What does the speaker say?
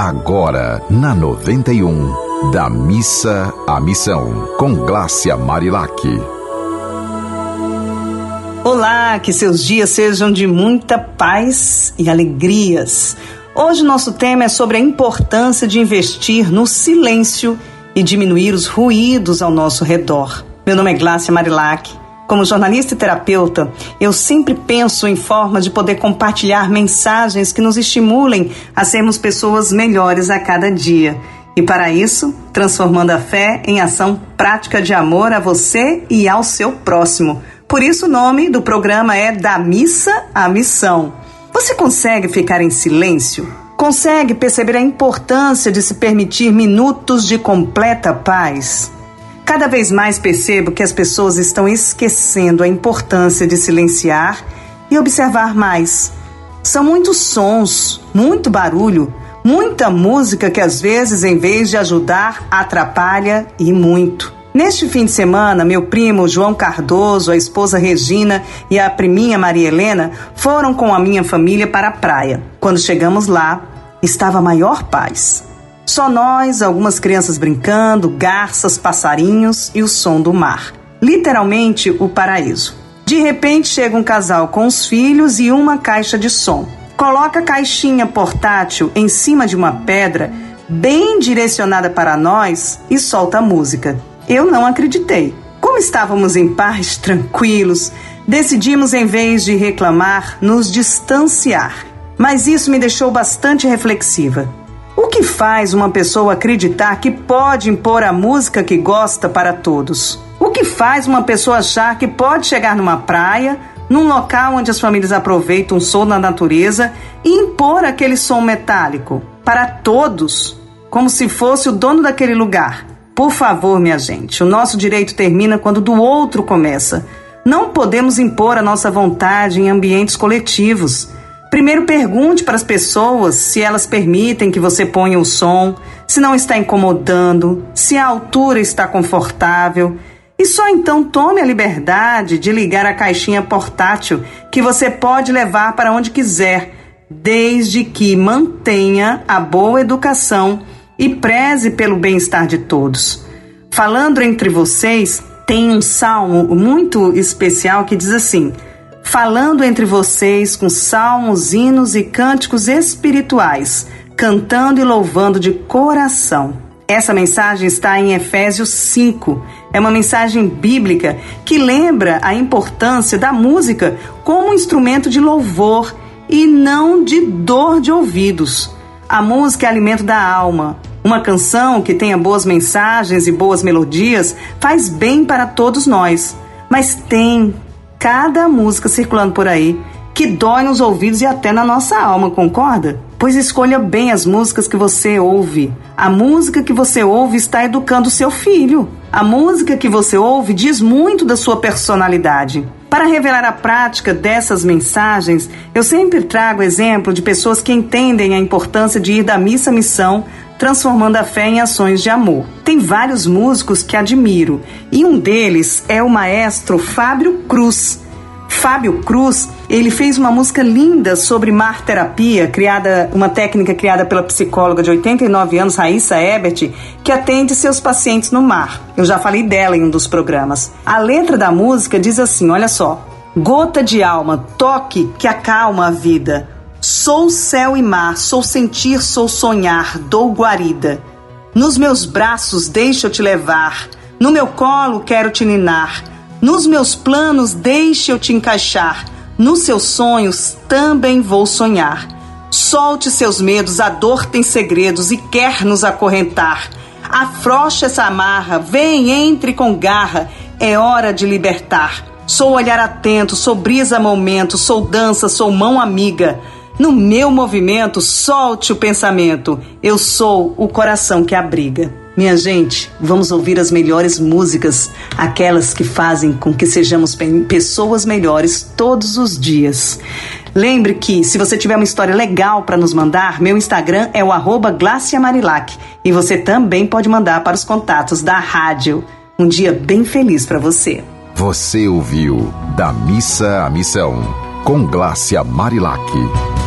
Agora, na 91, da missa à missão, com Glácia Marilac. Olá, que seus dias sejam de muita paz e alegrias. Hoje nosso tema é sobre a importância de investir no silêncio e diminuir os ruídos ao nosso redor. Meu nome é Glácia Marilac como jornalista e terapeuta, eu sempre penso em formas de poder compartilhar mensagens que nos estimulem a sermos pessoas melhores a cada dia. E para isso, transformando a fé em ação prática de amor a você e ao seu próximo. Por isso, o nome do programa é Da Missa à Missão. Você consegue ficar em silêncio? Consegue perceber a importância de se permitir minutos de completa paz? Cada vez mais percebo que as pessoas estão esquecendo a importância de silenciar e observar mais. São muitos sons, muito barulho, muita música que às vezes, em vez de ajudar, atrapalha e muito. Neste fim de semana, meu primo João Cardoso, a esposa Regina e a priminha Maria Helena foram com a minha família para a praia. Quando chegamos lá, estava maior paz. Só nós, algumas crianças brincando, garças, passarinhos e o som do mar. Literalmente o paraíso. De repente chega um casal com os filhos e uma caixa de som. Coloca a caixinha portátil em cima de uma pedra, bem direcionada para nós, e solta a música. Eu não acreditei. Como estávamos em paz, tranquilos, decidimos, em vez de reclamar, nos distanciar. Mas isso me deixou bastante reflexiva. Que faz uma pessoa acreditar que pode impor a música que gosta para todos? O que faz uma pessoa achar que pode chegar numa praia, num local onde as famílias aproveitam o som da natureza e impor aquele som metálico para todos, como se fosse o dono daquele lugar? Por favor, minha gente, o nosso direito termina quando do outro começa. Não podemos impor a nossa vontade em ambientes coletivos. Primeiro pergunte para as pessoas se elas permitem que você ponha o som, se não está incomodando, se a altura está confortável. E só então tome a liberdade de ligar a caixinha portátil que você pode levar para onde quiser, desde que mantenha a boa educação e preze pelo bem-estar de todos. Falando entre vocês, tem um salmo muito especial que diz assim: falando entre vocês com salmos, hinos e cânticos espirituais, cantando e louvando de coração. Essa mensagem está em Efésios 5. É uma mensagem bíblica que lembra a importância da música como instrumento de louvor e não de dor de ouvidos. A música é alimento da alma. Uma canção que tenha boas mensagens e boas melodias faz bem para todos nós. Mas tem cada música circulando por aí que dói nos ouvidos e até na nossa alma, concorda? Pois escolha bem as músicas que você ouve. A música que você ouve está educando seu filho. A música que você ouve diz muito da sua personalidade. Para revelar a prática dessas mensagens, eu sempre trago exemplo de pessoas que entendem a importância de ir da missa à missão transformando a fé em ações de amor. Tem vários músicos que admiro e um deles é o maestro Fábio Cruz. Fábio Cruz, ele fez uma música linda sobre mar terapia, criada, uma técnica criada pela psicóloga de 89 anos, Raíssa Ebert, que atende seus pacientes no mar. Eu já falei dela em um dos programas. A letra da música diz assim, olha só: Gota de alma, toque que acalma a vida Sou céu e mar, sou sentir, sou sonhar, dou guarida. Nos meus braços deixa eu te levar, no meu colo quero te ninar, nos meus planos deixa eu te encaixar, nos seus sonhos também vou sonhar. Solte seus medos, a dor tem segredos e quer nos acorrentar. Afrocha essa amarra, vem, entre com garra, é hora de libertar. Sou olhar atento, sou brisa momento, sou dança, sou mão amiga. No meu movimento, solte o pensamento. Eu sou o coração que abriga. Minha gente, vamos ouvir as melhores músicas, aquelas que fazem com que sejamos pessoas melhores todos os dias. Lembre que, se você tiver uma história legal para nos mandar, meu Instagram é o arroba Marilac, e você também pode mandar para os contatos da rádio. Um dia bem feliz para você. Você ouviu Da Missa à Missão, com Glácia Marilac.